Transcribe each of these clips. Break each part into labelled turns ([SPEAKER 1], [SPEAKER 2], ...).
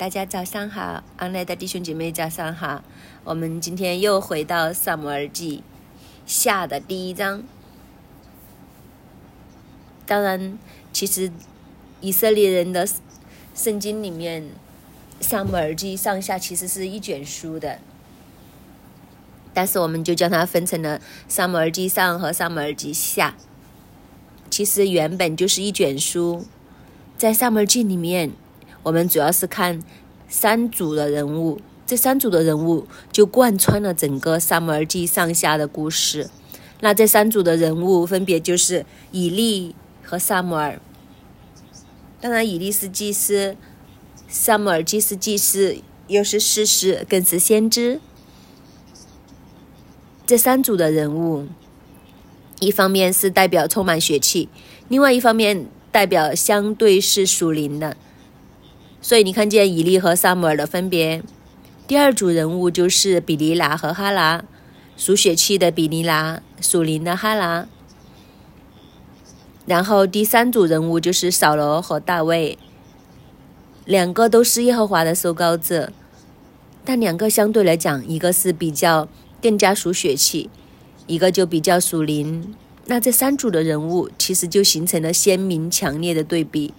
[SPEAKER 1] 大家早上好，安来的弟兄姐妹早上好。我们今天又回到萨姆尔记下的第一章。当然，其实以色列人的圣经里面，萨姆尔记上下其实是一卷书的，但是我们就将它分成了萨姆尔记上和萨姆尔记下。其实原本就是一卷书，在萨姆尔记里面。我们主要是看三组的人物，这三组的人物就贯穿了整个《撒母耳记》上下的故事。那这三组的人物分别就是以利和撒母耳。当然，以利是祭司，撒母耳既是祭司，又是士师，更是先知。这三组的人物，一方面是代表充满血气，另外一方面代表相对是属灵的。所以你看见以利和萨姆尔的分别，第二组人物就是比尼拉和哈拿，属血气的比尼拉，属灵的哈拿。然后第三组人物就是扫罗和大卫，两个都是耶和华的收膏者，但两个相对来讲，一个是比较更加属血气，一个就比较属灵。那这三组的人物其实就形成了鲜明强烈的对比。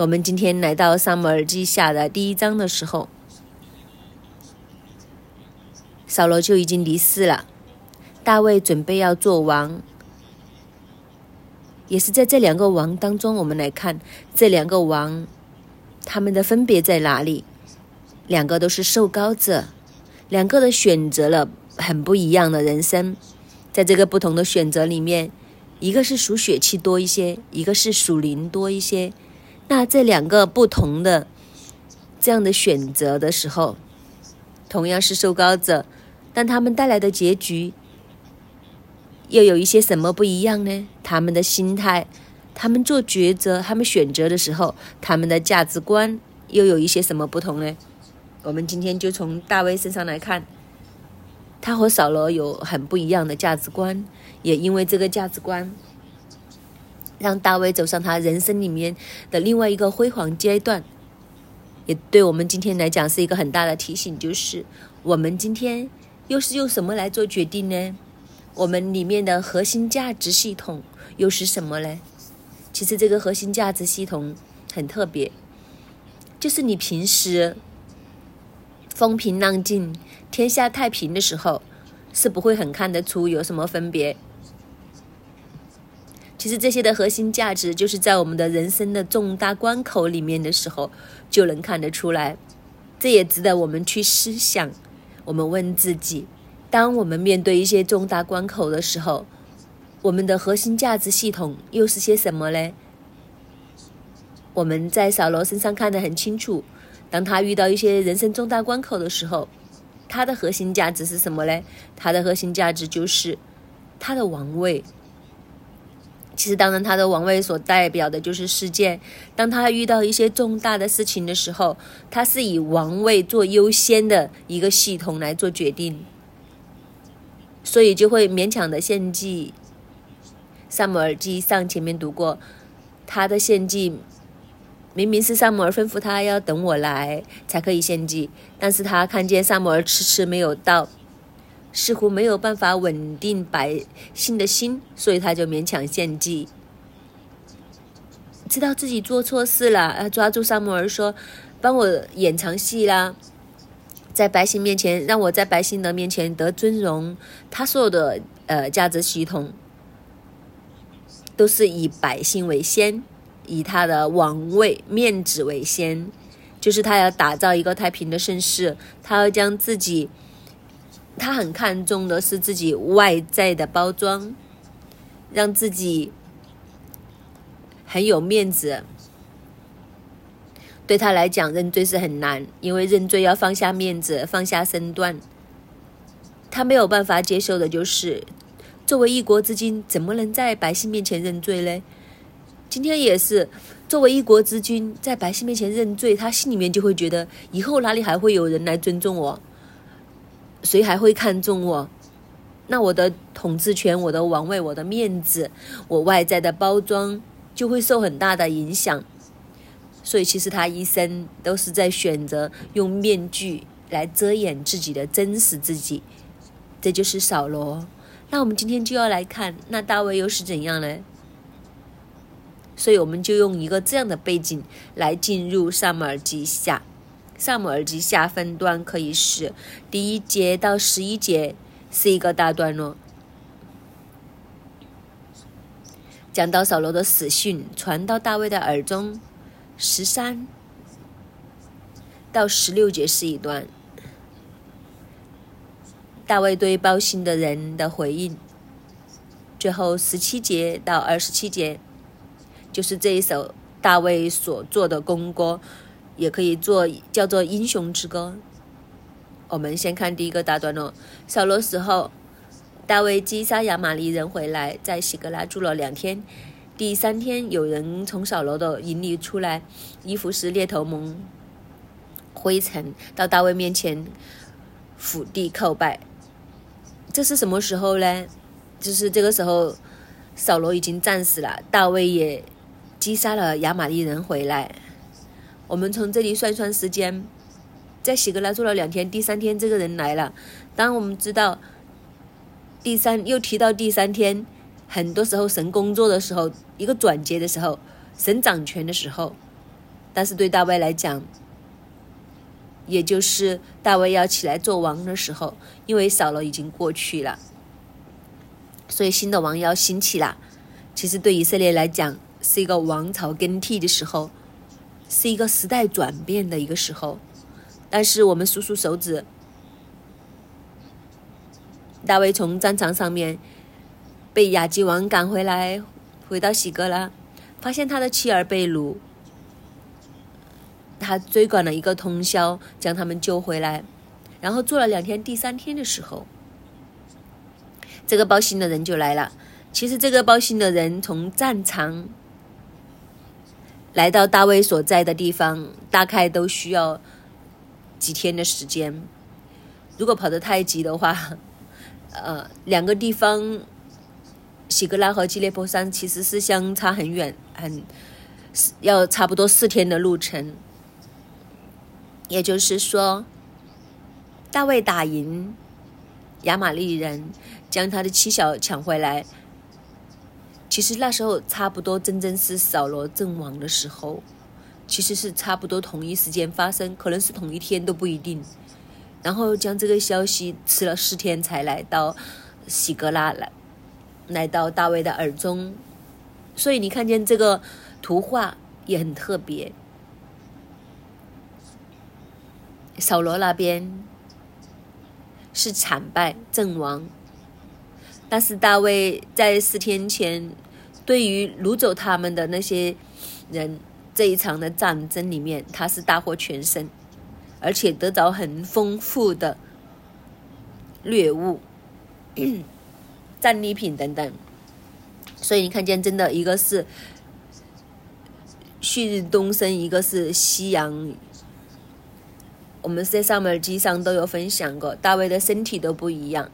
[SPEAKER 1] 我们今天来到《萨姆耳记下》的第一章的时候，扫罗就已经离世了，大卫准备要做王，也是在这两个王当中，我们来看这两个王，他们的分别在哪里？两个都是受高者，两个的选择了很不一样的人生，在这个不同的选择里面，一个是属血气多一些，一个是属灵多一些。那这两个不同的这样的选择的时候，同样是受膏者，但他们带来的结局又有一些什么不一样呢？他们的心态，他们做抉择，他们选择的时候，他们的价值观又有一些什么不同呢？我们今天就从大卫身上来看，他和扫罗有很不一样的价值观，也因为这个价值观。让大卫走上他人生里面的另外一个辉煌阶段，也对我们今天来讲是一个很大的提醒，就是我们今天又是用什么来做决定呢？我们里面的核心价值系统又是什么呢？其实这个核心价值系统很特别，就是你平时风平浪静、天下太平的时候，是不会很看得出有什么分别。其实这些的核心价值，就是在我们的人生的重大关口里面的时候，就能看得出来。这也值得我们去思想。我们问自己：当我们面对一些重大关口的时候，我们的核心价值系统又是些什么呢？我们在扫罗身上看得很清楚。当他遇到一些人生重大关口的时候，他的核心价值是什么呢？他的核心价值就是他的王位。其实，当然，他的王位所代表的就是世界。当他遇到一些重大的事情的时候，他是以王位做优先的一个系统来做决定，所以就会勉强的献祭。萨姆尔记上前面读过，他的献祭明明是萨姆尔吩咐他要等我来才可以献祭，但是他看见萨姆尔迟迟没有到。似乎没有办法稳定百姓的心，所以他就勉强献祭。知道自己做错事了，要抓住萨摩尔说：“帮我演场戏啦，在百姓面前，让我在百姓的面前得尊荣。”他所有的呃价值系统都是以百姓为先，以他的王位面子为先，就是他要打造一个太平的盛世，他要将自己。他很看重的是自己外在的包装，让自己很有面子。对他来讲，认罪是很难，因为认罪要放下面子，放下身段。他没有办法接受的就是，作为一国之君，怎么能在百姓面前认罪呢？今天也是，作为一国之君，在百姓面前认罪，他心里面就会觉得，以后哪里还会有人来尊重我？谁还会看重我？那我的统治权、我的王位、我的面子、我外在的包装就会受很大的影响。所以其实他一生都是在选择用面具来遮掩自己的真实自己。这就是扫罗。那我们今天就要来看，那大卫又是怎样呢？所以我们就用一个这样的背景来进入萨姆尔记下。萨姆尔记下分段可以是第一节到十一节是一个大段落，讲到扫罗的死讯传到大卫的耳中，十三到十六节是一段。大卫对报信的人的回应，最后十七节到二十七节，就是这一首大卫所做的功歌，也可以做叫做英雄之歌。我们先看第一个大段落：扫罗死后，大卫击杀亚玛利人回来，在喜格拉住了两天。第三天，有人从扫罗的营里出来，衣服是猎头蒙灰尘，到大卫面前伏地叩拜。这是什么时候呢？就是这个时候，扫罗已经战死了，大卫也击杀了亚玛利人回来。我们从这里算算时间，在喜格拉住了两天，第三天这个人来了。当我们知道第三又提到第三天，很多时候神工作的时候，一个转接的时候，神掌权的时候，但是对大卫来讲。也就是大卫要起来做王的时候，因为扫罗已经过去了，所以新的王要兴起了。其实对以色列来讲，是一个王朝更替的时候，是一个时代转变的一个时候。但是我们数数手指，大卫从战场上面被亚基王赶回来，回到喜格拉，发现他的妻儿被掳。他追赶了一个通宵，将他们救回来，然后做了两天。第三天的时候，这个报信的人就来了。其实这个报信的人从战场来到大卫所在的地方，大概都需要几天的时间。如果跑得太急的话，呃，两个地方，喜格拉和基列波山其实是相差很远，很要差不多四天的路程。也就是说，大卫打赢亚玛利人，将他的妻小抢回来。其实那时候差不多真正是扫罗阵亡的时候，其实是差不多同一时间发生，可能是同一天都不一定。然后将这个消息吃了四天才来到喜格拉来，来到大卫的耳中。所以你看见这个图画也很特别。扫罗那边是惨败阵亡，但是大卫在四天前对于掳走他们的那些人这一场的战争里面，他是大获全胜，而且得到很丰富的掠物、战利品等等。所以你看见，真的一个是旭日东升，一个是夕阳。我们在上面机上都有分享过，大卫的身体都不一样。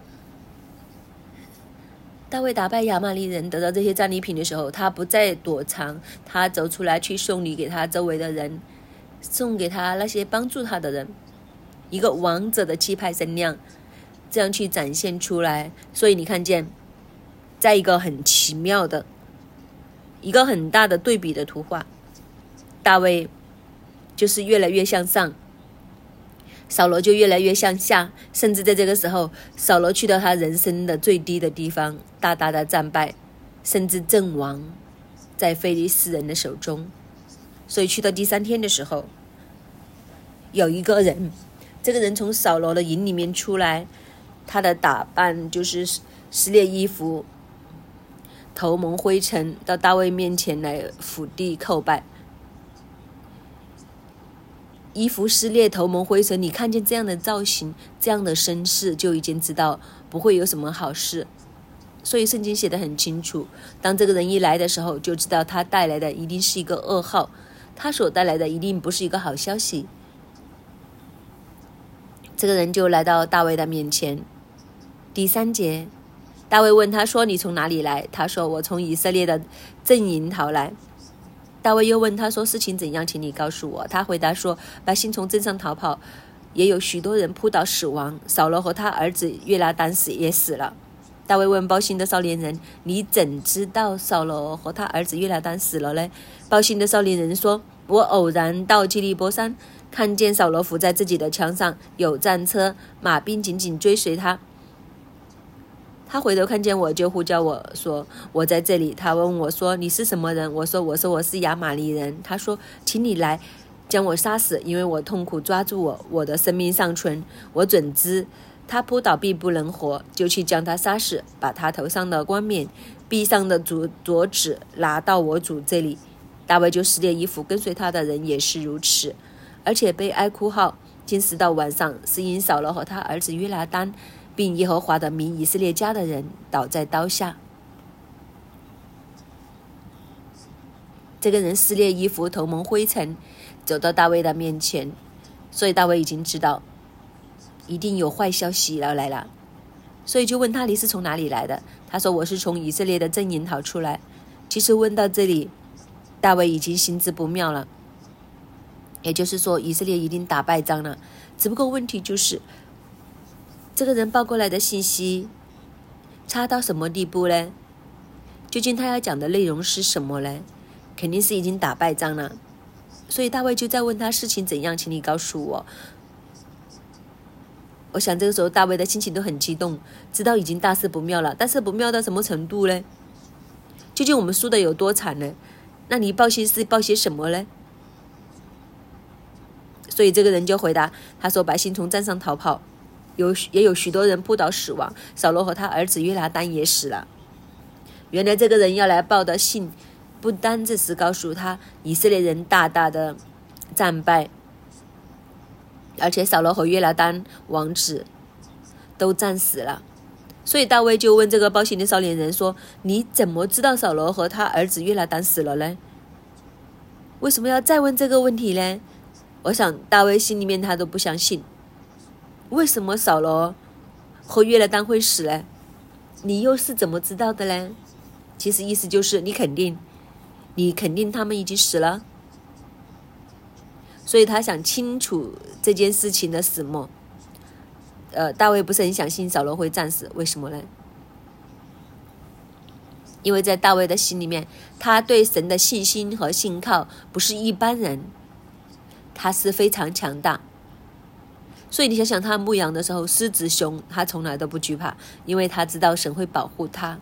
[SPEAKER 1] 大卫打败亚玛利人，得到这些战利品的时候，他不再躲藏，他走出来去送礼给他周围的人，送给他那些帮助他的人，一个王者的气派声量，这样去展现出来。所以你看见，在一个很奇妙的、一个很大的对比的图画，大卫就是越来越向上。扫罗就越来越向下，甚至在这个时候，扫罗去到他人生的最低的地方，大大的战败，甚至阵亡在非利士人的手中。所以去到第三天的时候，有一个人，这个人从扫罗的营里面出来，他的打扮就是撕裂衣服，头蒙灰尘，到大卫面前来伏地叩拜。衣服撕裂，头蒙灰尘。你看见这样的造型，这样的身世，就已经知道不会有什么好事。所以圣经写的很清楚，当这个人一来的时候，就知道他带来的一定是一个噩耗，他所带来的一定不是一个好消息。这个人就来到大卫的面前。第三节，大卫问他说：“你从哪里来？”他说：“我从以色列的阵营逃来。”大卫又问他说：“事情怎样？请你告诉我。”他回答说：“百姓从镇上逃跑，也有许多人扑倒死亡。扫罗和他儿子约拿丹死也死了。”大卫问报信的少年人：“你怎知道扫罗和他儿子约拿丹死了呢？”报信的少年人说：“我偶然到基利波山，看见扫罗伏在自己的枪上，有战车、马兵紧紧追随他。他回头看见我，就呼叫我说：‘我在这里。’他问我说：‘你是什么人？’我说：‘我说我是亚玛尼人。’他说：‘请你来将我杀死，因为我痛苦抓住我，我的生命尚存。我准知。’”他扑倒必不能活，就去将他杀死，把他头上的冠冕、臂上的镯镯子拿到我主这里。大卫就撕裂衣服，跟随他的人也是如此。而且悲哀哭号惊死到晚上，是因扫罗和他儿子约拿丹，并耶和华的名以色列家的人倒在刀下。这个人撕裂衣服，头蒙灰尘，走到大卫的面前，所以大卫已经知道。一定有坏消息要来了，所以就问他你是从哪里来的？他说我是从以色列的阵营逃出来。其实问到这里，大卫已经心知不妙了。也就是说，以色列一定打败仗了。只不过问题就是，这个人报过来的信息差到什么地步呢？究竟他要讲的内容是什么呢？肯定是已经打败仗了。所以大卫就在问他事情怎样，请你告诉我。我想这个时候大卫的心情都很激动，知道已经大事不妙了。但是不妙到什么程度呢？究竟我们输的有多惨呢？那你报信是报些什么呢？所以这个人就回答他说：“百姓从战上逃跑，有也有许多人扑倒死亡。扫罗和他儿子约拿丹也死了。”原来这个人要来报的信，不单只是告诉他以色列人大大的战败。而且扫罗和约拿丹王子都战死了，所以大卫就问这个报信的少年人说：“你怎么知道扫罗和他儿子约拿丹死了呢？为什么要再问这个问题呢？”我想大卫心里面他都不相信，为什么扫罗和约拿丹会死呢？你又是怎么知道的呢？其实意思就是你肯定，你肯定他们已经死了。所以他想清楚这件事情的始末。呃，大卫不是很相信扫罗会战死，为什么呢？因为在大卫的心里面，他对神的信心和信靠不是一般人，他是非常强大。所以你想想，他牧羊的时候，狮子熊他从来都不惧怕，因为他知道神会保护他。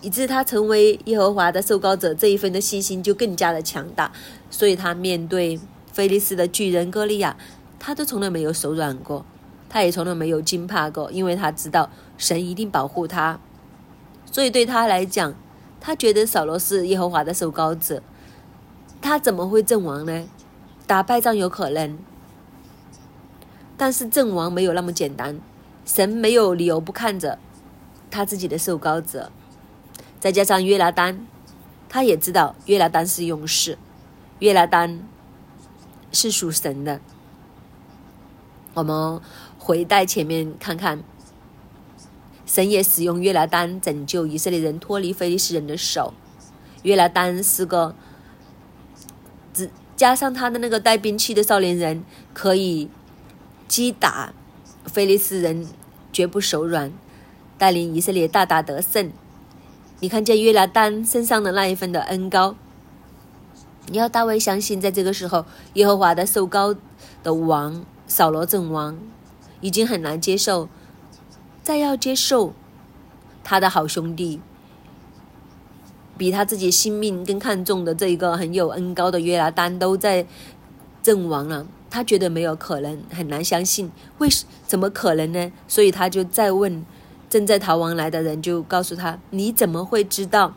[SPEAKER 1] 以致他成为耶和华的受膏者，这一份的信心就更加的强大。所以他面对菲利斯的巨人歌利亚，他都从来没有手软过，他也从来没有惊怕过，因为他知道神一定保护他。所以对他来讲，他觉得扫罗是耶和华的受膏者，他怎么会阵亡呢？打败仗有可能，但是阵亡没有那么简单。神没有理由不看着他自己的受膏者。再加上约拿丹，他也知道约拿丹是勇士，约拿丹是属神的。我们回带前面看看，神也使用约拿丹拯救以色列人脱离非利士人的手。约拿丹是个，只加上他的那个带兵器的少年人，可以击打非利士人，绝不手软，带领以色列大大得胜。你看见约拿丹身上的那一份的恩高，你要大卫相信，在这个时候，耶和华的受高的王扫罗阵亡，已经很难接受，再要接受他的好兄弟，比他自己性命更看重的这一个很有恩高的约拿丹都在阵亡了，他觉得没有可能，很难相信，为什怎么可能呢？所以他就再问。正在逃亡来的人就告诉他：“你怎么会知道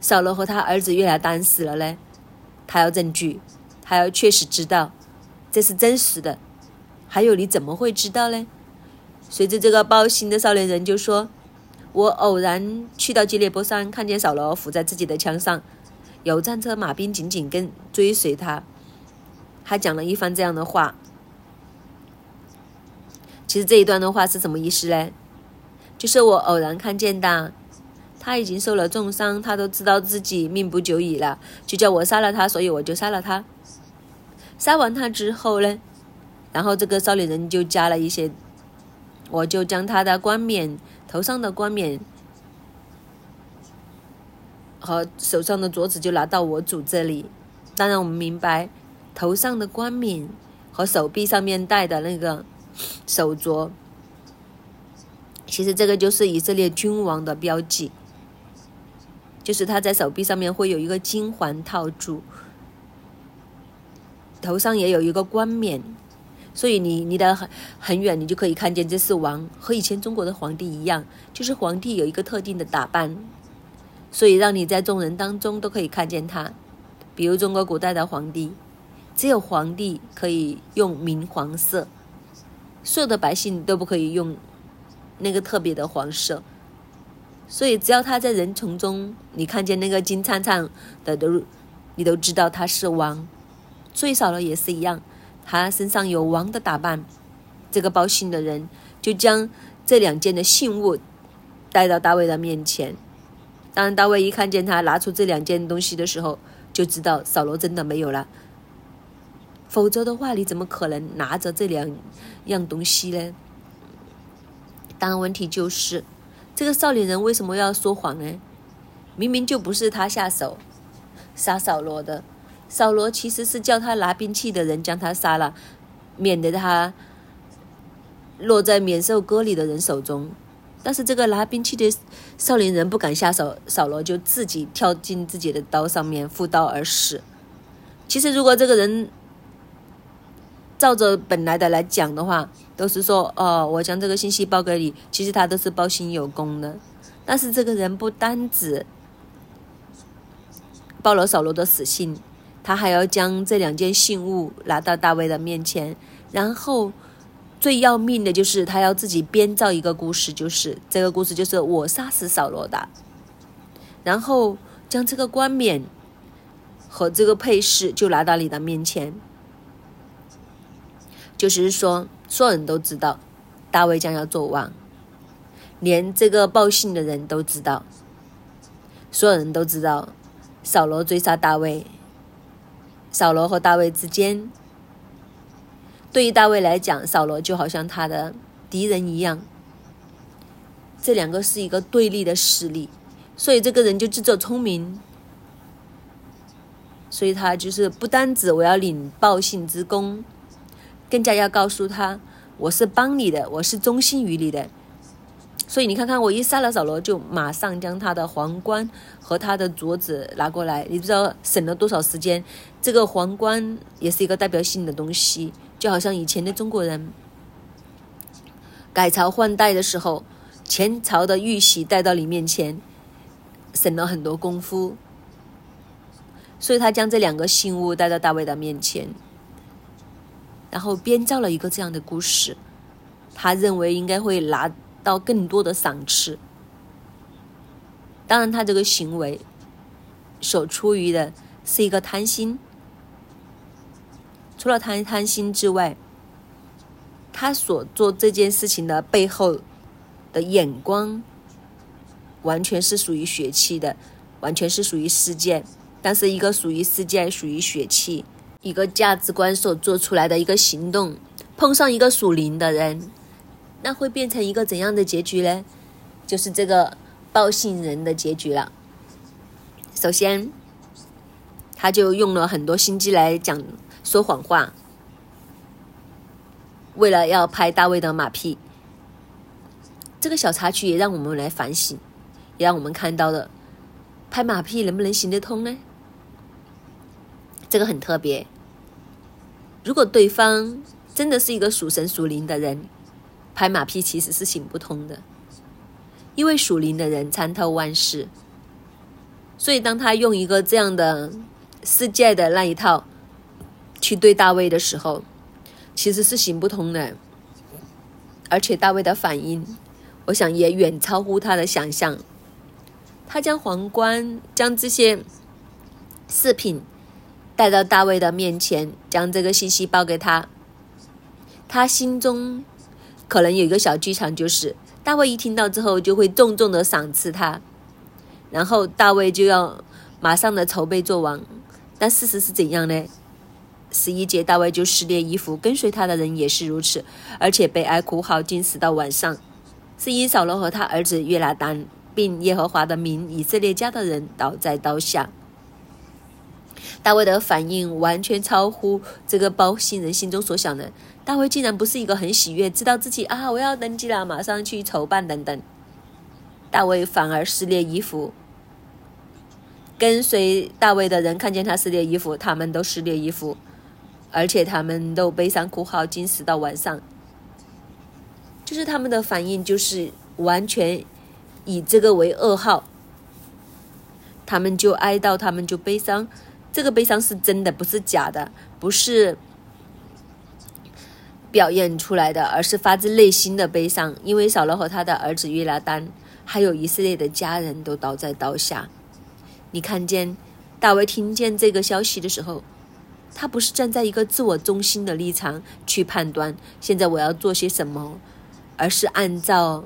[SPEAKER 1] 扫罗和他儿子约拿丹死了呢？他要证据，他要确实知道这是真实的。还有你怎么会知道呢？”随着这个报信的少年人就说：“我偶然去到基列波山，看见扫罗伏在自己的枪上，有战车马兵紧紧跟追随他。”他讲了一番这样的话。其实这一段的话是什么意思呢？就是我偶然看见的，他已经受了重伤，他都知道自己命不久矣了，就叫我杀了他，所以我就杀了他。杀完他之后呢，然后这个少年人就加了一些，我就将他的冠冕，头上的冠冕和手上的镯子就拿到我主这里。当然，我们明白，头上的冠冕和手臂上面戴的那个手镯，其实这个就是以色列君王的标记。就是他在手臂上面会有一个金环套住，头上也有一个冠冕，所以你离得很很远，你就可以看见这是王，和以前中国的皇帝一样，就是皇帝有一个特定的打扮，所以让你在众人当中都可以看见他。比如中国古代的皇帝，只有皇帝可以用明黄色，所有的百姓都不可以用那个特别的黄色。所以，只要他在人丛中，你看见那个金灿灿的，都你都知道他是王。最少了也是一样，他身上有王的打扮。这个报信的人就将这两件的信物带到大卫的面前。当大卫一看见他拿出这两件东西的时候，就知道扫罗真的没有了。否则的话，你怎么可能拿着这两样东西呢？当然，问题就是。这个少年人为什么要说谎呢？明明就不是他下手杀扫罗的，扫罗其实是叫他拿兵器的人将他杀了，免得他落在免受割礼的人手中。但是这个拿兵器的少年人不敢下手，扫罗就自己跳进自己的刀上面负刀而死。其实如果这个人照着本来的来讲的话，都是说哦，我将这个信息报给你，其实他都是报信有功的。但是这个人不单止报了扫罗的死信，他还要将这两件信物拿到大卫的面前，然后最要命的就是他要自己编造一个故事，就是这个故事就是我杀死扫罗的，然后将这个冠冕和这个配饰就拿到你的面前。就是说，所有人都知道大卫将要做王，连这个报信的人都知道，所有人都知道扫罗追杀大卫，扫罗和大卫之间，对于大卫来讲，扫罗就好像他的敌人一样，这两个是一个对立的势力，所以这个人就自作聪明，所以他就是不单指我要领报信之功。更加要告诉他，我是帮你的，我是忠心于你的。所以你看看，我一杀了扫罗，就马上将他的皇冠和他的镯子拿过来。你不知道省了多少时间。这个皇冠也是一个代表性的东西，就好像以前的中国人改朝换代的时候，前朝的玉玺带到你面前，省了很多功夫。所以他将这两个信物带到大卫的面前。然后编造了一个这样的故事，他认为应该会拿到更多的赏赐。当然，他这个行为所出于的是一个贪心。除了贪贪心之外，他所做这件事情的背后的眼光，完全是属于血气的，完全是属于世界。但是一个属于世界，属于血气。一个价值观所做出来的一个行动，碰上一个属灵的人，那会变成一个怎样的结局呢？就是这个报信人的结局了。首先，他就用了很多心机来讲说谎话，为了要拍大卫的马屁。这个小插曲也让我们来反省，也让我们看到了拍马屁能不能行得通呢？这个很特别。如果对方真的是一个属神属灵的人，拍马屁其实是行不通的，因为属灵的人参透万事。所以当他用一个这样的世界的那一套去对大卫的时候，其实是行不通的。而且大卫的反应，我想也远超乎他的想象。他将皇冠，将这些饰品。带到大卫的面前，将这个信息报给他。他心中可能有一个小剧场，就是大卫一听到之后就会重重的赏赐他。然后大卫就要马上的筹备做王。但事实是怎样呢？十一节，大卫就撕裂衣服，跟随他的人也是如此，而且悲哀哭号，进食到晚上。是因扫罗和他儿子约拿丹，并耶和华的名以色列家的人倒在刀下。大卫的反应完全超乎这个包信人心中所想的。大卫竟然不是一个很喜悦，知道自己啊我要登基了，马上去筹办等等。大卫反而撕裂衣服。跟随大卫的人看见他撕裂衣服，他们都撕裂衣服，而且他们都悲伤哭号，惊死到晚上。就是他们的反应，就是完全以这个为噩耗。他们就哀悼，他们就悲伤。这个悲伤是真的，不是假的，不是表演出来的，而是发自内心的悲伤。因为扫罗和他的儿子约拿丹，还有以色列的家人都倒在刀下。你看见大卫听见这个消息的时候，他不是站在一个自我中心的立场去判断现在我要做些什么，而是按照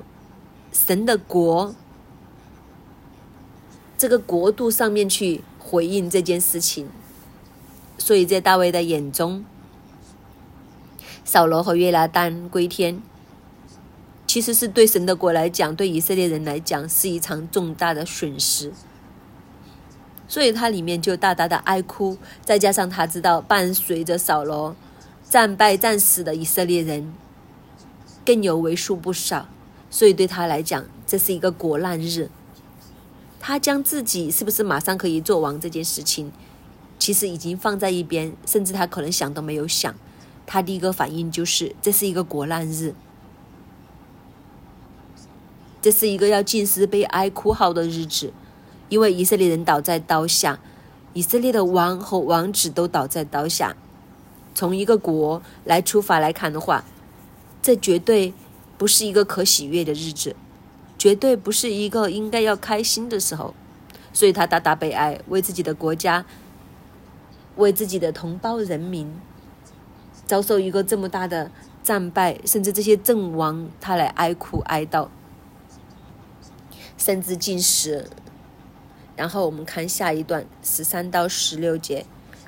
[SPEAKER 1] 神的国这个国度上面去回应这件事情。所以在大卫的眼中，扫罗和约拿丹归天，其实是对神的国来讲，对以色列人来讲是一场重大的损失。所以他里面就大大的哀哭，再加上他知道伴随着扫罗战败战死的以色列人更有为数不少，所以对他来讲这是一个国难日。他将自己是不是马上可以做王这件事情，其实已经放在一边，甚至他可能想都没有想。他第一个反应就是这是一个国难日，这是一个要尽思悲哀哭号的日子。因为以色列人倒在刀下，以色列的王和王子都倒在刀下。从一个国来出发来看的话，这绝对不是一个可喜悦的日子，绝对不是一个应该要开心的时候。所以他大大悲哀，为自己的国家，为自己的同胞人民，遭受一个这么大的战败，甚至这些阵亡，他来哀哭哀悼，甚至进食。然后我们看下一段十三到十六节，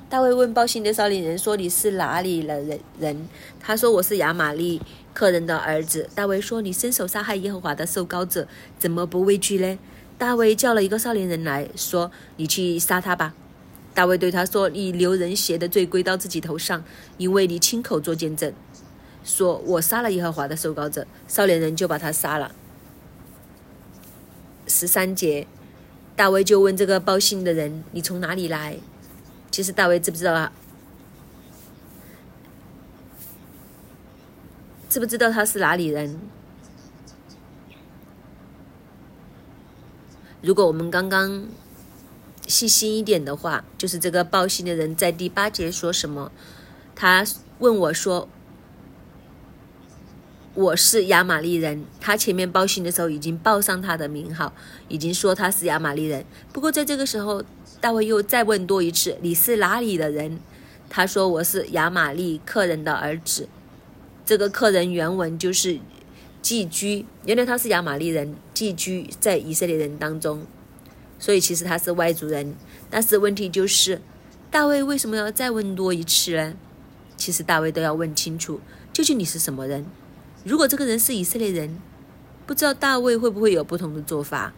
[SPEAKER 1] 大卫问报信的少年人说：“你是哪里的人？”人他说：“我是亚玛利客人的儿子。”大卫说：“你伸手杀害耶和华的受膏者，怎么不畏惧呢？”大卫叫了一个少年人来说：“你去杀他吧。”大卫对他说：“你流人血的罪归到自己头上，因为你亲口做见证，说我杀了耶和华的受膏者。”少年人就把他杀了。十三节。大卫就问这个报信的人：“你从哪里来？”其实大卫知不知道啊？知不知道他是哪里人？如果我们刚刚细心一点的话，就是这个报信的人在第八节说什么？他问我说。我是亚玛利人，他前面报信的时候已经报上他的名号，已经说他是亚玛利人。不过在这个时候，大卫又再问多一次：“你是哪里的人？”他说：“我是亚玛利客人的儿子。”这个客人原文就是寄居，原来他是亚玛利人，寄居在以色列人当中，所以其实他是外族人。但是问题就是，大卫为什么要再问多一次呢？其实大卫都要问清楚，究竟你是什么人？如果这个人是以色列人，不知道大卫会不会有不同的做法？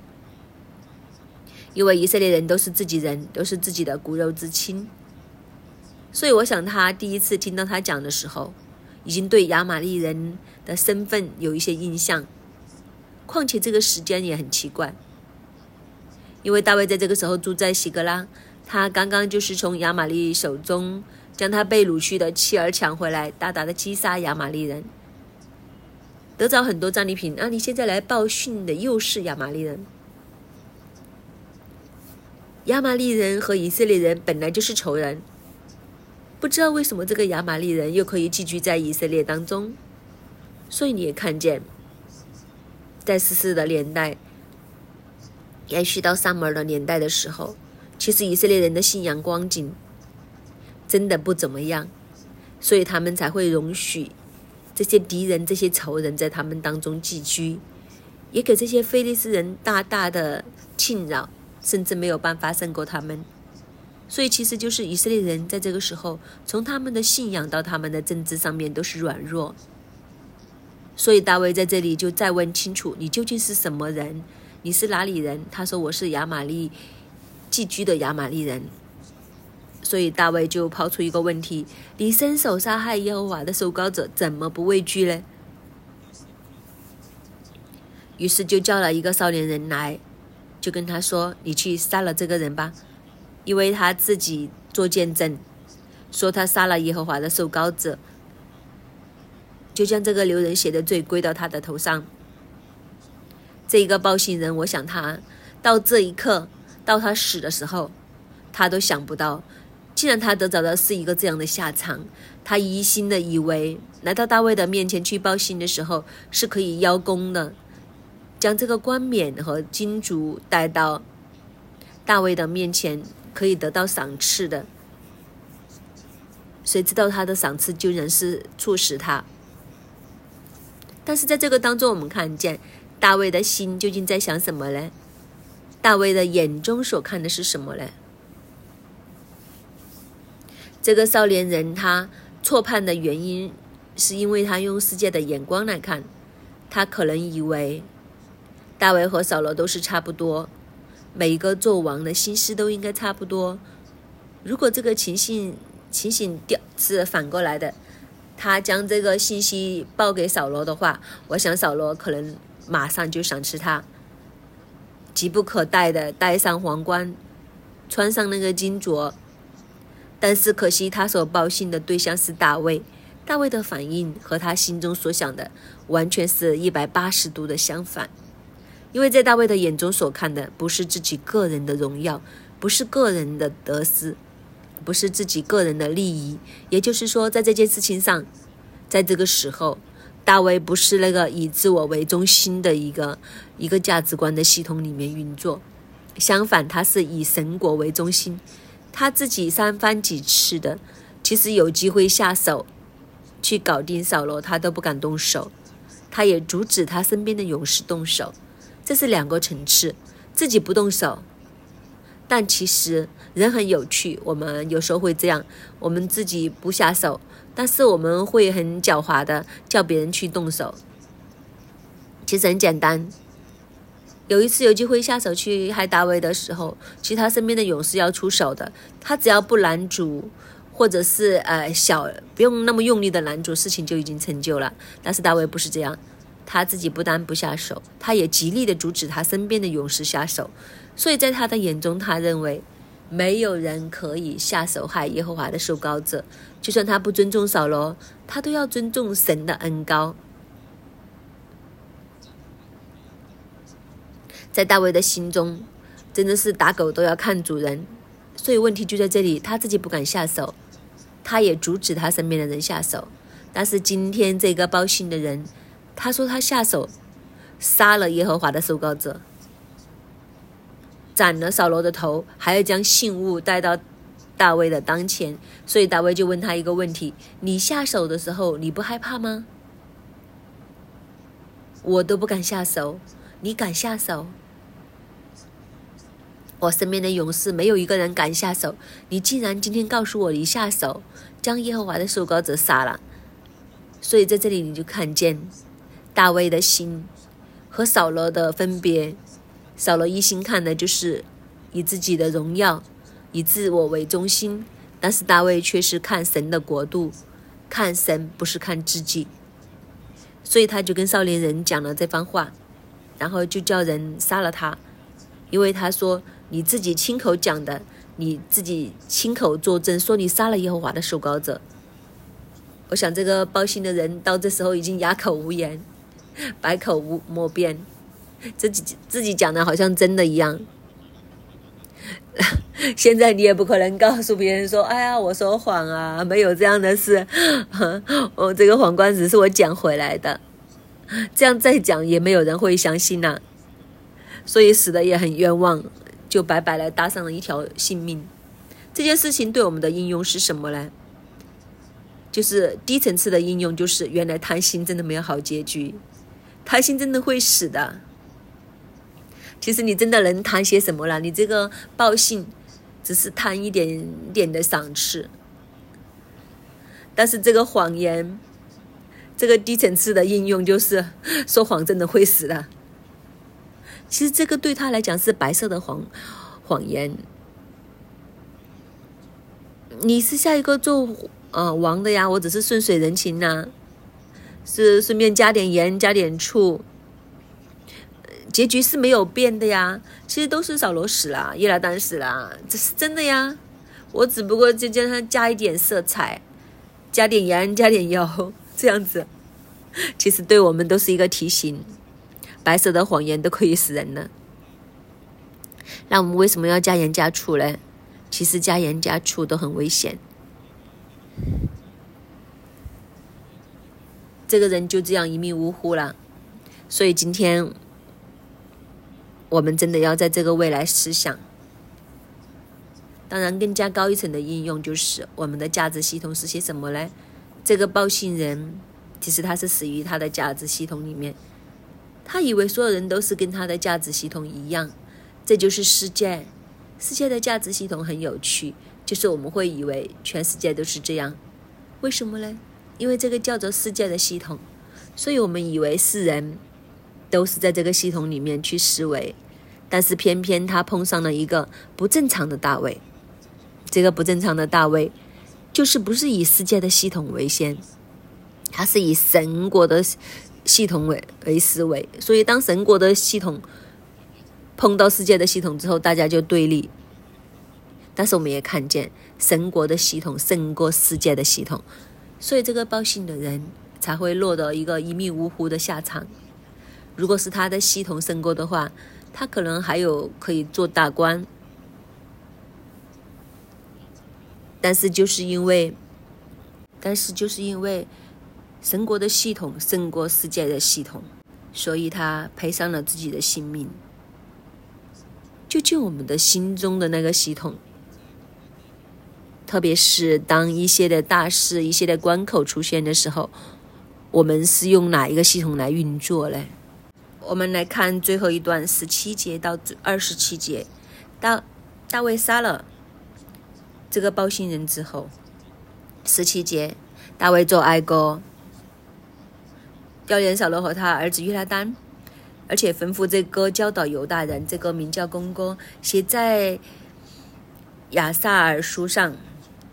[SPEAKER 1] 因为以色列人都是自己人，都是自己的骨肉之亲，所以我想他第一次听到他讲的时候，已经对亚玛利人的身份有一些印象。况且这个时间也很奇怪，因为大卫在这个时候住在喜格拉，他刚刚就是从亚玛利手中将他被掳去的妻儿抢回来，大大的击杀亚玛利人。得着很多战利品啊！你现在来报讯的又是亚玛利人。亚玛利人和以色列人本来就是仇人，不知道为什么这个亚玛利人又可以寄居在以色列当中。所以你也看见，在四世的年代，延续到撒母耳的年代的时候，其实以色列人的信仰光景真的不怎么样，所以他们才会容许。这些敌人、这些仇人在他们当中寄居，也给这些菲利斯人大大的侵扰。甚至没有办法胜过他们。所以，其实就是以色列人在这个时候，从他们的信仰到他们的政治上面都是软弱。所以大卫在这里就再问清楚：你究竟是什么人？你是哪里人？他说：我是亚玛利寄居的亚玛利人。所以大卫就抛出一个问题：你伸手杀害耶和华的受膏者，怎么不畏惧呢？于是就叫了一个少年人来，就跟他说：你去杀了这个人吧。因为他自己做见证，说他杀了耶和华的受膏者，就将这个流人血的罪归到他的头上。这一个报信人，我想他到这一刻，到他死的时候，他都想不到，既然他得找的是一个这样的下场，他一心的以为来到大卫的面前去报信的时候是可以邀功的，将这个冠冕和金烛带到大卫的面前。可以得到赏赐的，谁知道他的赏赐居然是促使他？但是在这个当中，我们看见大卫的心究竟在想什么呢？大卫的眼中所看的是什么呢？这个少年人他错判的原因，是因为他用世界的眼光来看，他可能以为大卫和扫罗都是差不多。每一个做王的心思都应该差不多。如果这个情形情形调是反过来的，他将这个信息报给扫罗的话，我想扫罗可能马上就赏赐他，急不可待的戴上皇冠，穿上那个金镯。但是可惜他所报信的对象是大卫，大卫的反应和他心中所想的完全是一百八十度的相反。因为在大卫的眼中所看的不是自己个人的荣耀，不是个人的得失，不是自己个人的利益。也就是说，在这件事情上，在这个时候，大卫不是那个以自我为中心的一个一个价值观的系统里面运作，相反，他是以神国为中心。他自己三番几次的，其实有机会下手去搞定扫罗，他都不敢动手，他也阻止他身边的勇士动手。这是两个层次，自己不动手，但其实人很有趣。我们有时候会这样，我们自己不下手，但是我们会很狡猾的叫别人去动手。其实很简单，有一次有机会下手去害大卫的时候，其实他身边的勇士要出手的，他只要不拦阻，或者是呃小不用那么用力的拦阻，事情就已经成就了。但是大卫不是这样。他自己不但不下手，他也极力的阻止他身边的勇士下手，所以在他的眼中，他认为没有人可以下手害耶和华的受膏者，就算他不尊重扫罗，他都要尊重神的恩高。在大卫的心中，真的是打狗都要看主人，所以问题就在这里，他自己不敢下手，他也阻止他身边的人下手，但是今天这个报信的人。他说他下手杀了耶和华的受膏者，斩了扫罗的头，还要将信物带到大卫的当前。所以大卫就问他一个问题：你下手的时候，你不害怕吗？我都不敢下手，你敢下手？我身边的勇士没有一个人敢下手，你竟然今天告诉我你下手将耶和华的受膏者杀了，所以在这里你就看见。大卫的心和扫罗的分别，扫罗一心看的就是以自己的荣耀，以自我为中心，但是大卫却是看神的国度，看神不是看自己，所以他就跟少年人讲了这番话，然后就叫人杀了他，因为他说你自己亲口讲的，你自己亲口作证说你杀了耶和华的受膏者，我想这个报信的人到这时候已经哑口无言。百口无莫辩，自己自己讲的好像真的一样。现在你也不可能告诉别人说：“哎呀，我说谎啊，没有这样的事。我 这个皇冠只是我捡回来的。”这样再讲也没有人会相信呐。所以死的也很冤枉，就白白的搭上了一条性命。这件事情对我们的应用是什么呢？就是低层次的应用，就是原来贪心真的没有好结局。贪心真的会死的。其实你真的能谈些什么了？你这个报信只是贪一点点的赏赐，但是这个谎言，这个低层次的应用就是说谎真的会死的。其实这个对他来讲是白色的谎谎言。你是下一个做呃王的呀，我只是顺水人情呐，是顺便加点盐加点醋，结局是没有变的呀。其实都是扫罗死了，叶拉丹死了，这是真的呀。我只不过就叫他加一点色彩，加点盐加点油这样子，其实对我们都是一个提醒。白色的谎言都可以死人了，那我们为什么要加盐加醋呢？其实加盐加醋都很危险。这个人就这样一命呜呼了。所以今天我们真的要在这个未来思想。当然，更加高一层的应用就是我们的价值系统是些什么呢？这个报信人其实他是死于他的价值系统里面。他以为所有人都是跟他的价值系统一样，这就是世界。世界的价值系统很有趣，就是我们会以为全世界都是这样。为什么呢？因为这个叫做世界的系统，所以我们以为世人都是在这个系统里面去思维。但是偏偏他碰上了一个不正常的大卫，这个不正常的大卫就是不是以世界的系统为先，他是以神国的。系统为为思维，所以当神国的系统碰到世界的系统之后，大家就对立。但是我们也看见神国的系统胜过世界的系统，所以这个报信的人才会落到一个一命呜呼的下场。如果是他的系统胜过的话，他可能还有可以做大官。但是就是因为，但是就是因为。神国的系统胜过世界的系统，所以他赔上了自己的性命，就救我们的心中的那个系统。特别是当一些的大事、一些的关口出现的时候，我们是用哪一个系统来运作呢？我们来看最后一段十七节到二十七节，大大卫杀了这个报信人之后，十七节，大卫做哀歌。调练扫罗和他儿子约拉丹，而且吩咐这歌教导犹大人。这个名叫公歌，写在亚萨尔书上。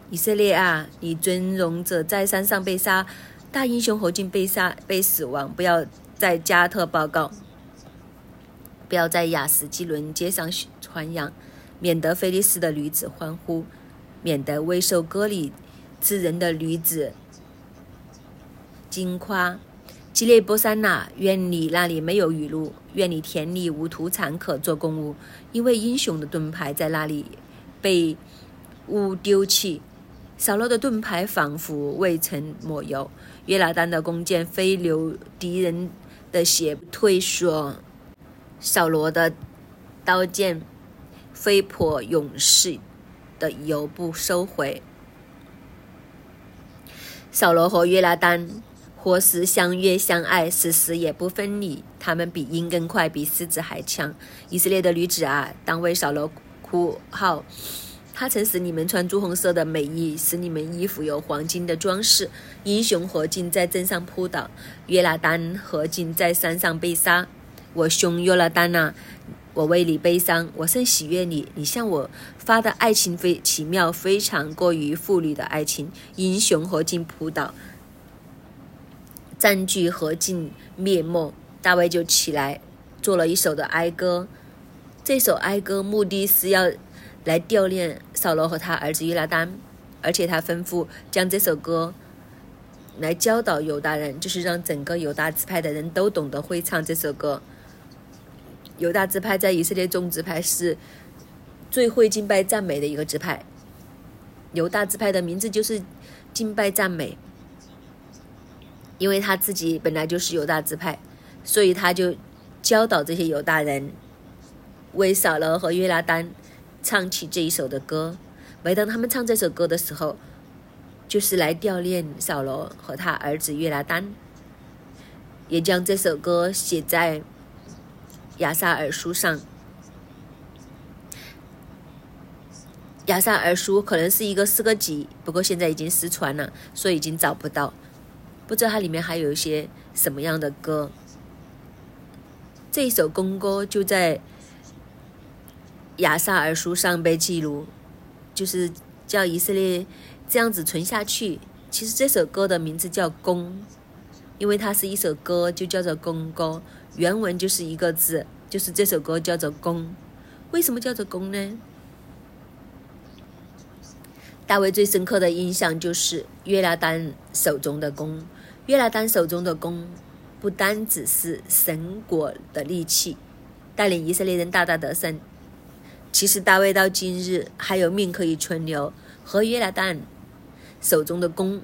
[SPEAKER 1] 以色列啊，你尊荣者在山上被杀，大英雄何进被杀被死亡。不要在加特报告，不要在亚斯基伦街上传扬，免得菲利斯的女子欢呼，免得未受割礼之人的女子惊夸。基列波山呐，愿你那里没有雨露，愿你田里无土产可做公物，因为英雄的盾牌在那里被污丢弃。扫罗的盾牌仿佛未曾抹油，约拿丹的弓箭飞流敌人的血退缩，扫罗的刀剑飞破勇士的油不收回。扫罗和约拿丹。或是相约相爱，死时也不分离。他们比鹰更快，比狮子还强。以色列的女子啊，当为扫罗哭号。他曾使你们穿朱红色的美衣，使你们衣服有黄金的装饰。英雄何进在镇上扑倒，约拉丹何进在山上被杀。我兄约拉丹呐，我为你悲伤，我甚喜悦你。你向我发的爱情非奇妙，非常过于妇女的爱情。英雄何进扑倒。占据何尽灭没，大卫就起来做了一首的哀歌。这首哀歌目的是要来吊念扫罗和他儿子约拿丹，而且他吩咐将这首歌来教导犹大人，就是让整个犹大支派的人都懂得会唱这首歌。犹大支派在以色列众支派是最会敬拜赞美的一个支派。犹大支派的名字就是敬拜赞美。因为他自己本来就是犹大支派，所以他就教导这些犹大人，为扫罗和约拿丹唱起这一首的歌。每当他们唱这首歌的时候，就是来吊念扫罗和他儿子约拿丹，也将这首歌写在亚萨尔书上。亚萨尔书可能是一个诗歌集，不过现在已经失传了，所以已经找不到。不知道它里面还有一些什么样的歌。这首公歌就在亚萨尔书上被记录，就是叫以色列这样子存下去。其实这首歌的名字叫公，因为它是一首歌，就叫做公歌。原文就是一个字，就是这首歌叫做公。为什么叫做公呢？大卫最深刻的印象就是约拿丹手中的弓。约拿丹手中的弓，不单只是神国的利器，带领以色列人大大得胜。其实大卫到今日还有命可以存留，和约拿丹手中的弓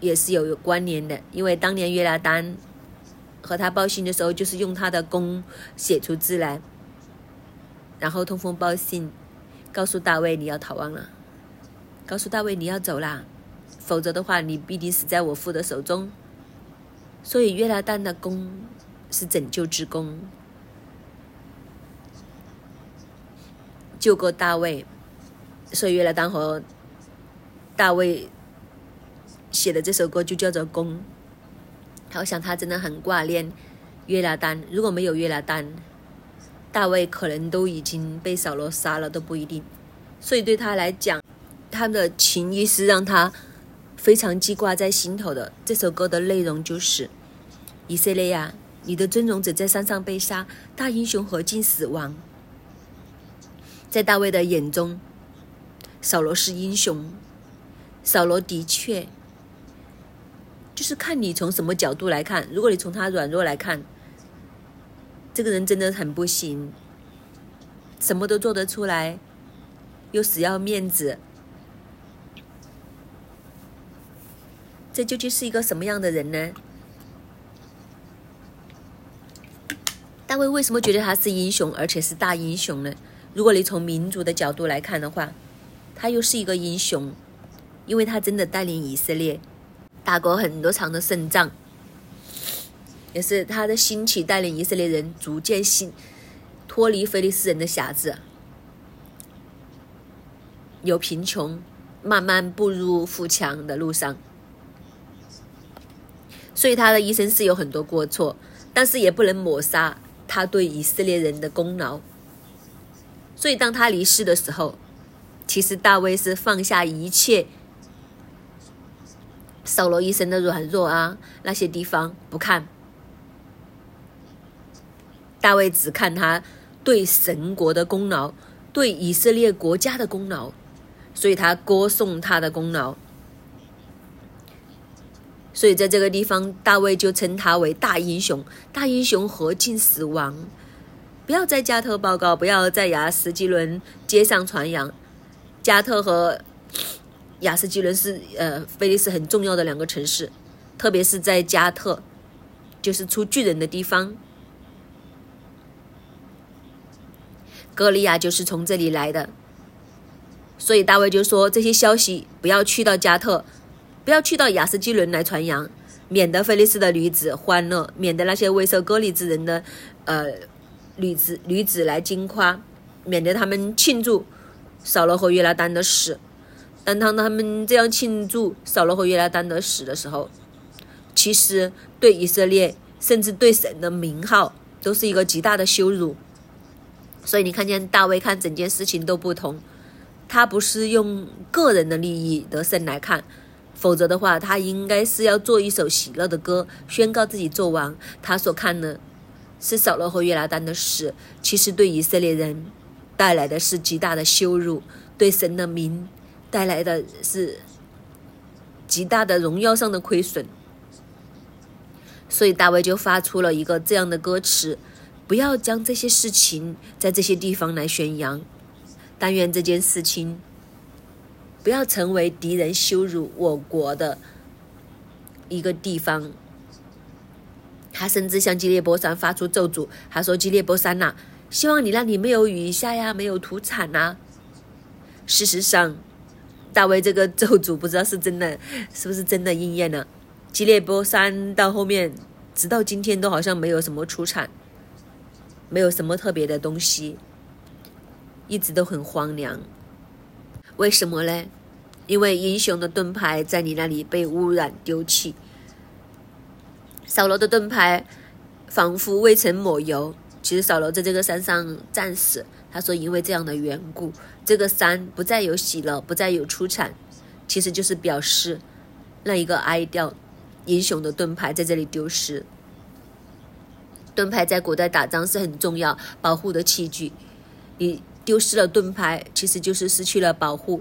[SPEAKER 1] 也是有关联的。因为当年约拿丹和他报信的时候，就是用他的弓写出字来，然后通风报信，告诉大卫你要逃亡了。告诉大卫你要走啦，否则的话你必定死在我父的手中。所以约拿丹的功是拯救之功，救过大卫。所以约拿丹和大卫写的这首歌就叫做《功》。我想他真的很挂念约拿丹，如果没有约拿丹，大卫可能都已经被扫罗杀了都不一定。所以对他来讲，他的情谊是让他非常记挂在心头的。这首歌的内容就是：以色列呀，你的尊荣者在山上被杀，大英雄何进死亡？在大卫的眼中，扫罗是英雄。扫罗的确，就是看你从什么角度来看。如果你从他软弱来看，这个人真的很不行，什么都做得出来，又死要面子。这究竟是一个什么样的人呢？大卫为什么觉得他是英雄，而且是大英雄呢？如果你从民族的角度来看的话，他又是一个英雄，因为他真的带领以色列打过很多场的胜仗，也是他的兴起带领以色列人逐渐兴脱离菲利斯人的辖制，由贫穷慢慢步入富强的路上。所以他的一生是有很多过错，但是也不能抹杀他对以色列人的功劳。所以当他离世的时候，其实大卫是放下一切，扫罗一生的软弱啊那些地方不看，大卫只看他对神国的功劳，对以色列国家的功劳，所以他歌颂他的功劳。所以在这个地方，大卫就称他为大英雄。大英雄何进死亡？不要在加特报告，不要在雅斯基伦街上传扬。加特和雅斯基伦是呃菲利斯很重要的两个城市，特别是在加特，就是出巨人的地方。歌利亚就是从这里来的，所以大卫就说这些消息不要去到加特。不要去到雅斯基伦来传扬，免得菲利斯的女子欢乐，免得那些未受割礼之人的，呃，女子女子来惊夸，免得他们庆祝扫罗和约拉丹的死。但当他们这样庆祝扫罗和约拉丹的死的时候，其实对以色列甚至对神的名号都是一个极大的羞辱。所以你看见大卫看整件事情都不同，他不是用个人的利益得胜来看。否则的话，他应该是要做一首喜乐的歌，宣告自己做王。他所看的，是扫罗和约拿丹的事，其实对以色列人带来的是极大的羞辱，对神的名带来的是极大的荣耀上的亏损。所以大卫就发出了一个这样的歌词：不要将这些事情在这些地方来宣扬，但愿这件事情。不要成为敌人羞辱我国的一个地方。他甚至向基列波山发出咒诅，他说：“基列波山呐，希望你那里没有雨下呀，没有土产呐。”事实上，大卫这个咒诅不知道是真的，是不是真的应验了？基列波山到后面，直到今天都好像没有什么出产，没有什么特别的东西，一直都很荒凉。为什么呢？因为英雄的盾牌在你那里被污染丢弃。扫罗的盾牌仿佛未曾抹油。其实扫罗在这个山上战死，他说因为这样的缘故，这个山不再有喜乐，不再有出产，其实就是表示那一个哀悼英雄的盾牌在这里丢失。盾牌在古代打仗是很重要保护的器具，你丢失了盾牌，其实就是失去了保护。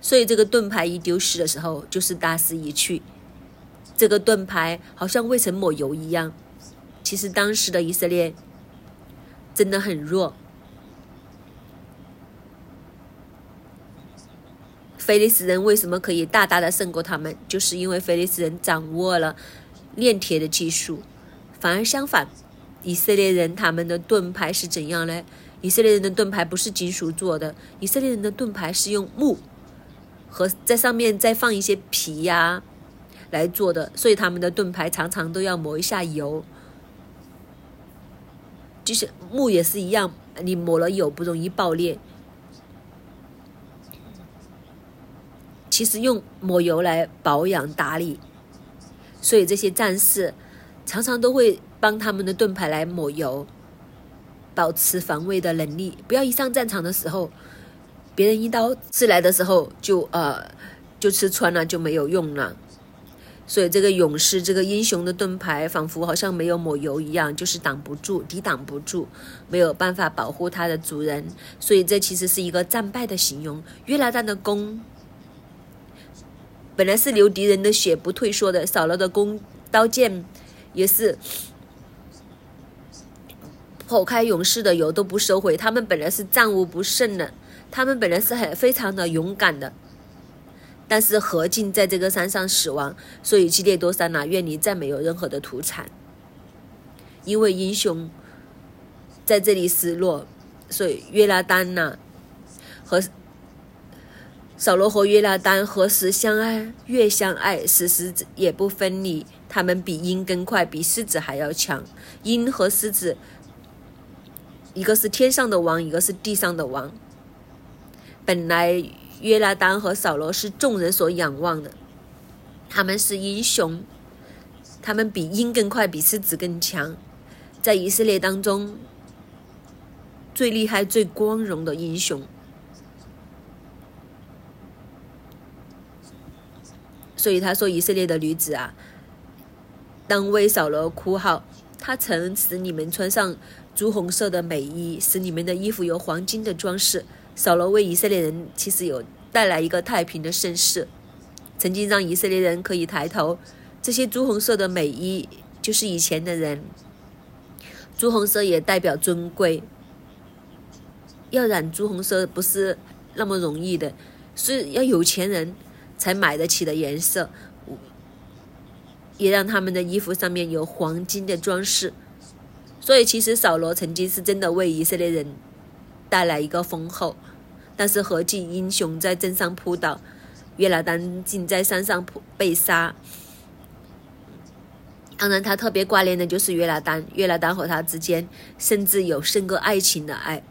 [SPEAKER 1] 所以这个盾牌一丢失的时候，就是大势已去。这个盾牌好像未曾抹油一样。其实当时的以色列真的很弱。菲利斯人为什么可以大大的胜过他们？就是因为菲利斯人掌握了炼铁的技术。反而相反。以色列人他们的盾牌是怎样呢？以色列人的盾牌不是金属做的，以色列人的盾牌是用木和在上面再放一些皮呀来做的，所以他们的盾牌常常都要抹一下油。就是木也是一样，你抹了油不容易爆裂。其实用抹油来保养打理，所以这些战士常常都会。帮他们的盾牌来抹油，保持防卫的能力。不要一上战场的时候，别人一刀刺来的时候就呃就刺穿了，就没有用了。所以这个勇士，这个英雄的盾牌，仿佛好像没有抹油一样，就是挡不住、抵挡不住，没有办法保护他的主人。所以这其实是一个战败的形容。约拿丹的弓本来是流敌人的血不退缩的，少了的弓刀剑也是。破开勇士的油都不收回，他们本来是战无不胜的，他们本来是很非常的勇敢的，但是何进在这个山上死亡，所以基列多山呐，愿你再没有任何的土产，因为英雄在这里失落，所以约拉丹呐和扫罗和约拉丹何时相爱？越相爱，死时也不分离。他们比鹰更快，比狮子还要强。鹰和狮子。一个是天上的王，一个是地上的王。本来约拉丹和扫罗是众人所仰望的，他们是英雄，他们比鹰更快，比狮子更强，在以色列当中最厉害、最光荣的英雄。所以他说：“以色列的女子啊，当为扫罗哭号，他曾使你们穿上。”朱红色的美衣，使你们的衣服有黄金的装饰。扫罗为以色列人其实有带来一个太平的盛世，曾经让以色列人可以抬头。这些朱红色的美衣就是以前的人，朱红色也代表尊贵。要染朱红色不是那么容易的，是要有钱人才买得起的颜色，也让他们的衣服上面有黄金的装饰。所以，其实扫罗曾经是真的为以色列人带来一个丰厚，但是何进英雄在镇上扑倒，约拿丹竟在山上被杀。当然，他特别挂念的就是约拿丹，约拿丹和他之间甚至有胜过爱情的爱，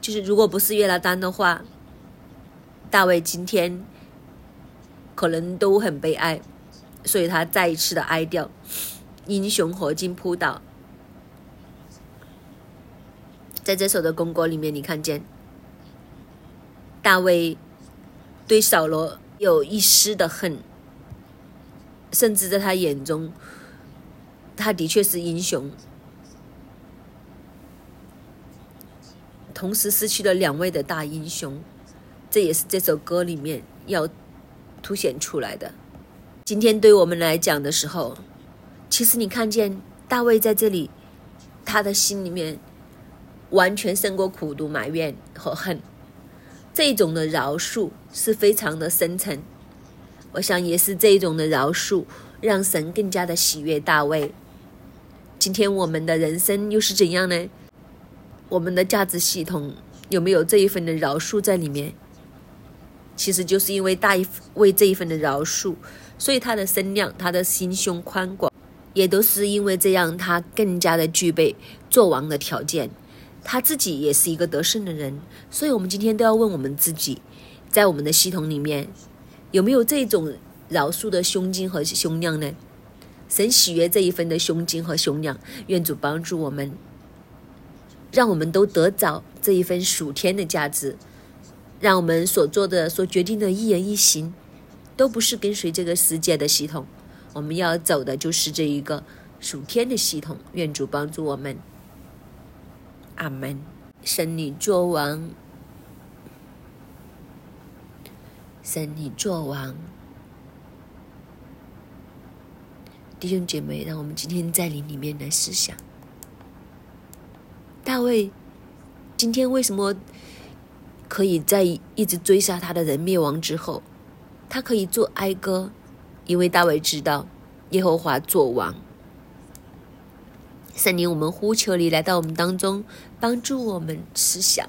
[SPEAKER 1] 就是如果不是约拿丹的话，大卫今天可能都很悲哀，所以他再一次的哀掉，英雄何进扑倒。在这首的公歌里面，你看见大卫对扫罗有一丝的恨，甚至在他眼中，他的确是英雄，同时失去了两位的大英雄，这也是这首歌里面要凸显出来的。今天对我们来讲的时候，其实你看见大卫在这里，他的心里面。完全胜过苦读、埋怨和恨，这种的饶恕是非常的深沉。我想也是这种的饶恕，让神更加的喜悦大卫。今天我们的人生又是怎样呢？我们的价值系统有没有这一份的饶恕在里面？其实就是因为大卫这一份的饶恕，所以他的身量、他的心胸宽广，也都是因为这样，他更加的具备做王的条件。他自己也是一个得胜的人，所以我们今天都要问我们自己：在我们的系统里面，有没有这种饶恕的胸襟和胸量呢？神喜悦这一份的胸襟和胸量，愿主帮助我们，让我们都得着这一份属天的价值，让我们所做的、所决定的一言一行，都不是跟随这个世界的系统，我们要走的就是这一个属天的系统。愿主帮助我们，阿门。神你作王。神，你作王，弟兄姐妹，让我们今天在灵里面来思想。大卫今天为什么可以在一直追杀他的人灭亡之后，他可以做哀歌？因为大卫知道耶和华作王。圣灵，我们呼求你来到我们当中，帮助我们思想。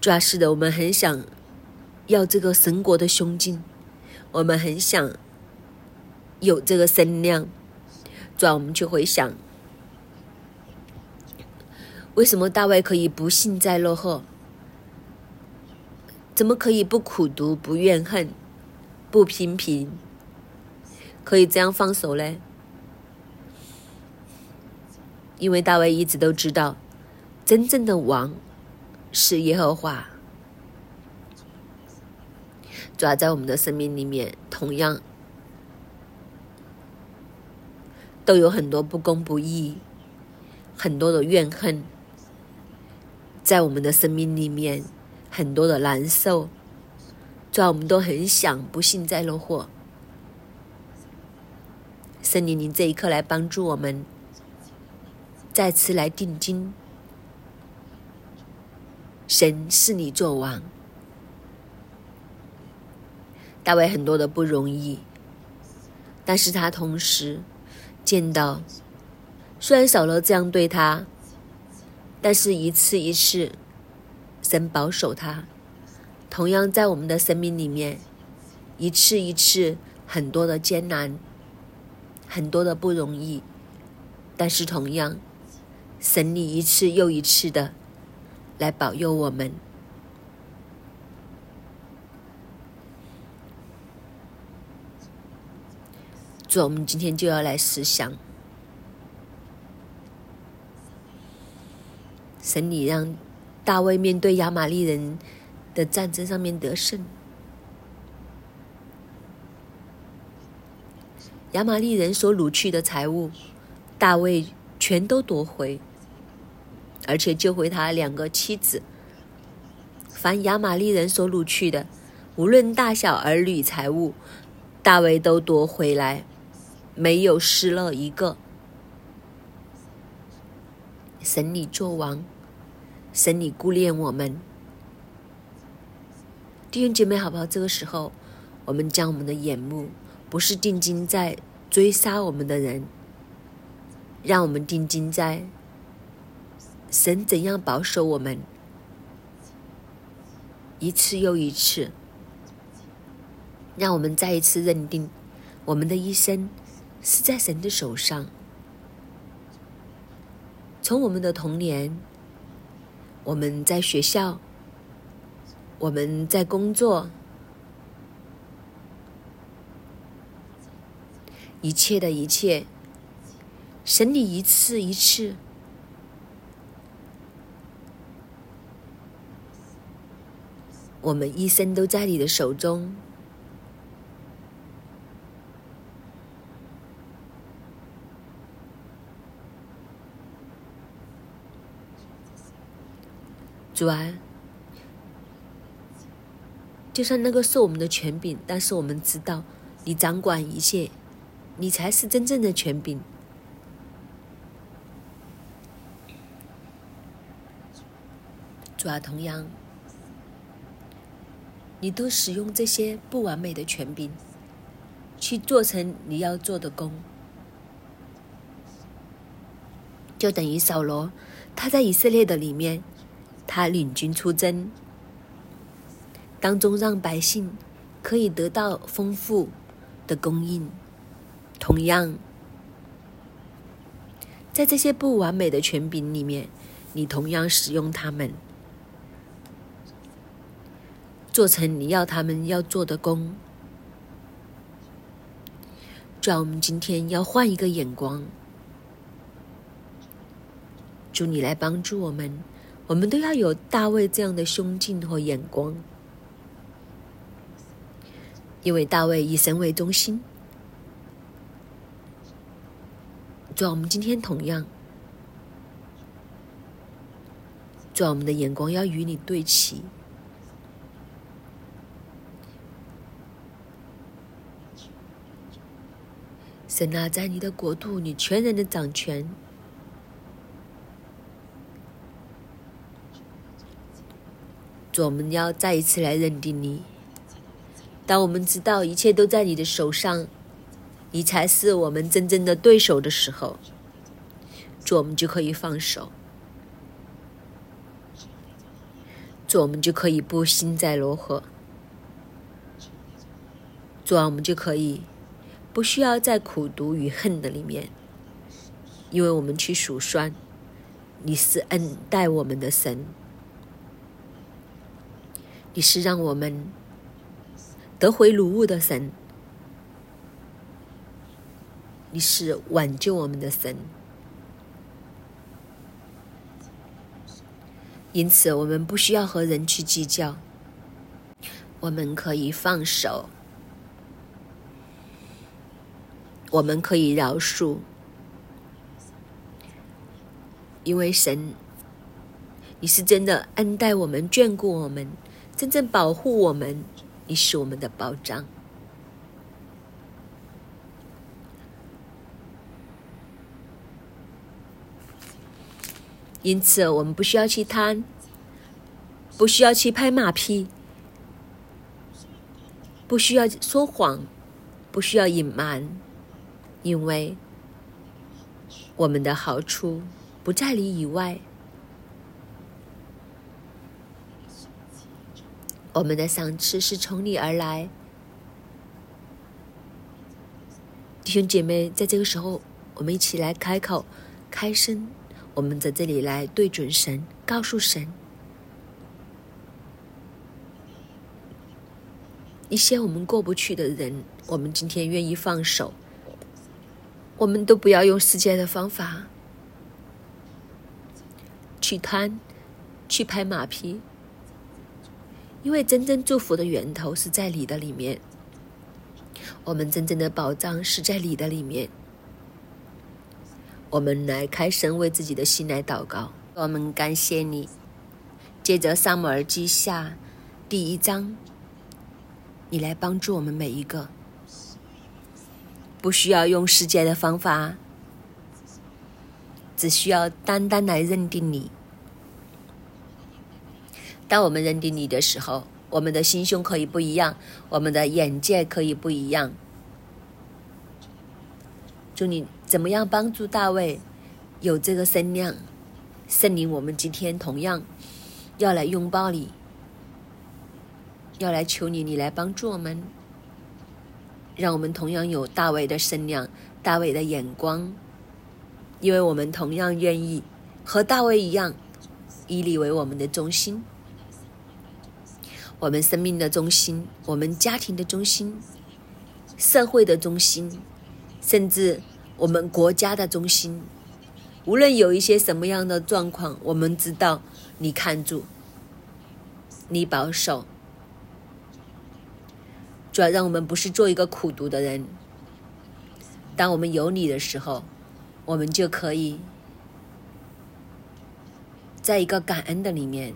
[SPEAKER 1] 主要是的，我们很想。要这个神国的胸襟，我们很想有这个声量，主要我们就会想：为什么大卫可以不幸灾乐祸？怎么可以不苦读、不怨恨、不批评？可以这样放手呢？因为大卫一直都知道，真正的王是耶和华。主要在我们的生命里面，同样都有很多不公不义，很多的怨恨，在我们的生命里面，很多的难受，主要我们都很想不幸灾乐祸。圣灵，您这一刻来帮助我们，再次来定睛，神是你作王。大卫很多的不容易，但是他同时见到，虽然扫罗这样对他，但是一次一次，神保守他。同样在我们的生命里面，一次一次很多的艰难，很多的不容易，但是同样，神你一次又一次的来保佑我们。主，我们今天就要来思想，神，你让大卫面对亚玛利人的战争上面得胜，亚玛利人所掳去的财物，大卫全都夺回，而且救回他两个妻子。凡亚玛利人所掳去的，无论大小儿女财物，大卫都夺回来。没有失了一个。神你作王，神你顾念我们，弟兄姐妹，好不好？这个时候，我们将我们的眼目不是定睛在追杀我们的人，让我们定睛在神怎样保守我们，一次又一次，让我们再一次认定我们的一生。是在神的手上。从我们的童年，我们在学校，我们在工作，一切的一切，神你一次一次，我们一生都在你的手中。主啊，就算那个是我们的权柄，但是我们知道你掌管一切，你才是真正的权柄。主啊，同样，你都使用这些不完美的权柄，去做成你要做的工，就等于扫罗他在以色列的里面。他领军出征，当中让百姓可以得到丰富的供应。同样，在这些不完美的权柄里面，你同样使用他们，做成你要他们要做的工。主啊，我们今天要换一个眼光，主你来帮助我们，我们都要有大卫这样的胸襟和眼光，因为大卫以神为中心。主啊，我们今天同样，主啊，我们的眼光要与你对齐。神啊，在你的国度，你全然的掌权。主，我们要再一次来认定你。当我们知道一切都在你的手上。你才是我们真正的对手的时候，主，我们就可以放手，主，我们就可以不幸灾乐祸，主，我们就可以不需要在苦读与恨的里面，因为我们去数算，你是恩待我们的神，你是让我们得回如物的神。你是挽救我们的神，因此我们不需要和人去计较，我们可以放手，我们可以饶恕，因为神，你是真的恩待我们、眷顾我们、真正保护我们，你是我们的保障。因此，我们不需要去贪，不需要去拍马屁，不需要说谎，不需要隐瞒，因为我们的好处不在你以外，我们的赏赐是从你而来。弟兄姐妹，在这个时候，我们一起来开口，开声。我们在这里来对准神，告诉神一些我们过不去的人，我们今天愿意放手。我们都不要用世界的方法去贪，去拍马屁，因为真正祝福的源头是在你的里面，我们真正的宝藏是在你的里面。我们来开声为自己的心来祷告。我们感谢你。接着《萨姆尔记下》第一章，你来帮助我们每一个，不需要用世界的方法，只需要单单来认定你。当我们认定你的时候，我们的心胸可以不一样，我们的眼界可以不一样。祝你。怎么样帮助大卫有这个身量？圣灵，我们今天同样要来拥抱你，要来求你，你来帮助我们，让我们同样有大卫的身量、大卫的眼光，因为我们同样愿意和大卫一样，以你为我们的中心，我们生命的中心，我们家庭的中心，社会的中心，甚至。我们国家的中心，无论有一些什么样的状况，我们知道你看住，你保守，主要让我们不是做一个苦读的人。当我们有你的时候，我们就可以在一个感恩的里面，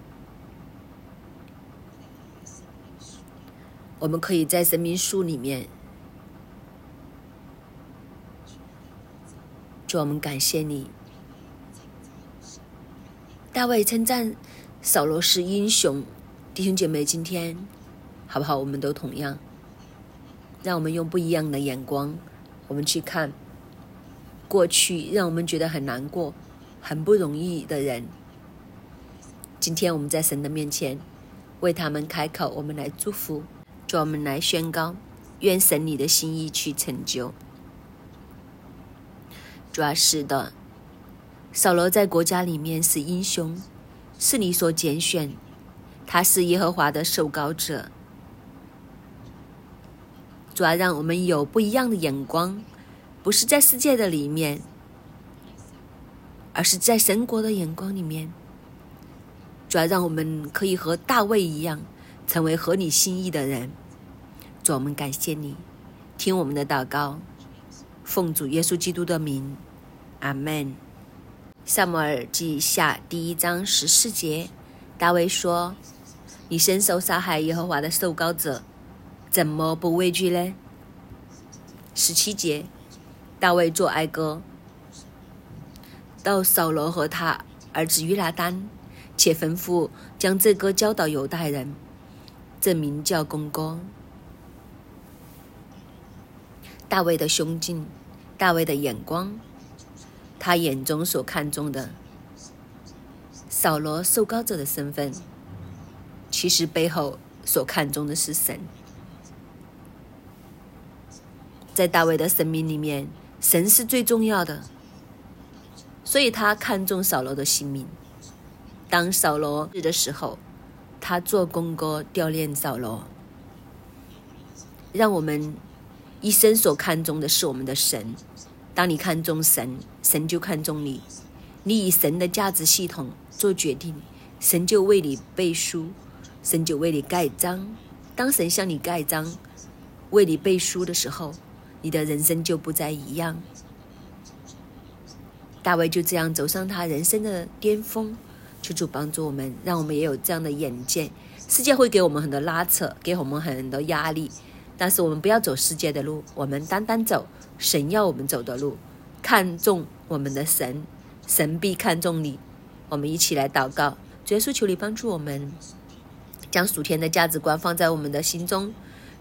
[SPEAKER 1] 我们可以在神明树里面。主，我们感谢你。大卫称赞扫罗是英雄，弟兄姐妹，今天好不好？我们都同样，让我们用不一样的眼光，我们去看过去让我们觉得很难过、很不容易的人。今天我们在神的面前为他们开口，我们来祝福，主，我们来宣告，愿神你的心意去成就。主要是的，扫罗在国家里面是英雄，是你所拣选，他是耶和华的受膏者。主要让我们有不一样的眼光，不是在世界的里面，而是在神国的眼光里面。主要让我们可以和大卫一样，成为合你心意的人。主，我们感谢你，听我们的祷告，奉主耶稣基督的名，阿门。萨摩尔记下第一章十四节，大卫说：“你伸手杀害耶和华的受膏者。”怎么不畏惧呢？十七节，大卫作哀歌，到扫罗和他儿子约拿丹，且吩咐将这歌交到犹太人，这名叫公歌。大卫的胸襟，大卫的眼光，他眼中所看重的，扫罗受膏者的身份，其实背后所看重的是神。在大卫的生命里面，神是最重要的，所以他看重扫罗的性命。当扫罗日的时候，他做公歌吊念扫罗。让我们一生所看重的是我们的神。当你看重神，神就看重你。你以神的价值系统做决定，神就为你背书，神就为你盖章。当神向你盖章，为你背书的时候，你的人生就不再一样。大卫就这样走上他人生的巅峰，求主帮助我们，让我们也有这样的眼界。世界会给我们很多拉扯，给我们很多压力，但是我们不要走世界的路，我们单单走神要我们走的路，看重我们的神，神必看重你。我们一起来祷告，主耶稣，求你帮助我们，将属天的价值观放在我们的心中。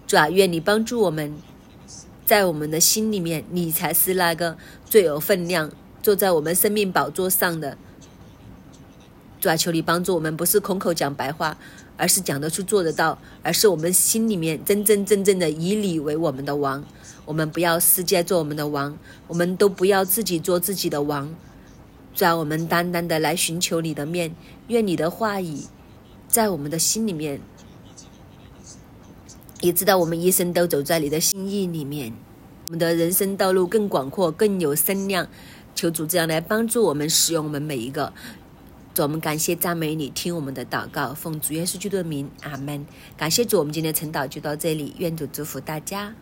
[SPEAKER 1] 主啊，愿你帮助我们。在我们的心里面，你才是那个最有分量、坐在我们生命宝座上的。主啊，求你帮助我们，不是空口讲白话，而是讲得出、做得到，而是我们心里面真真正正的以你为我们的王。我们不要世界做我们的王，我们都不要自己做自己的王。主啊，我们单单的来寻求你的面，愿你的话语在我们的心里面。也知道我们一生都走在你的心意里面，我们的人生道路更广阔，更有声量。求主这样来帮助我们，使用我们每一个。主，我们感谢赞美你，听我们的祷告，奉主耶稣基督的名，阿门。感谢主，我们今天的晨祷就到这里，愿主祝福大家。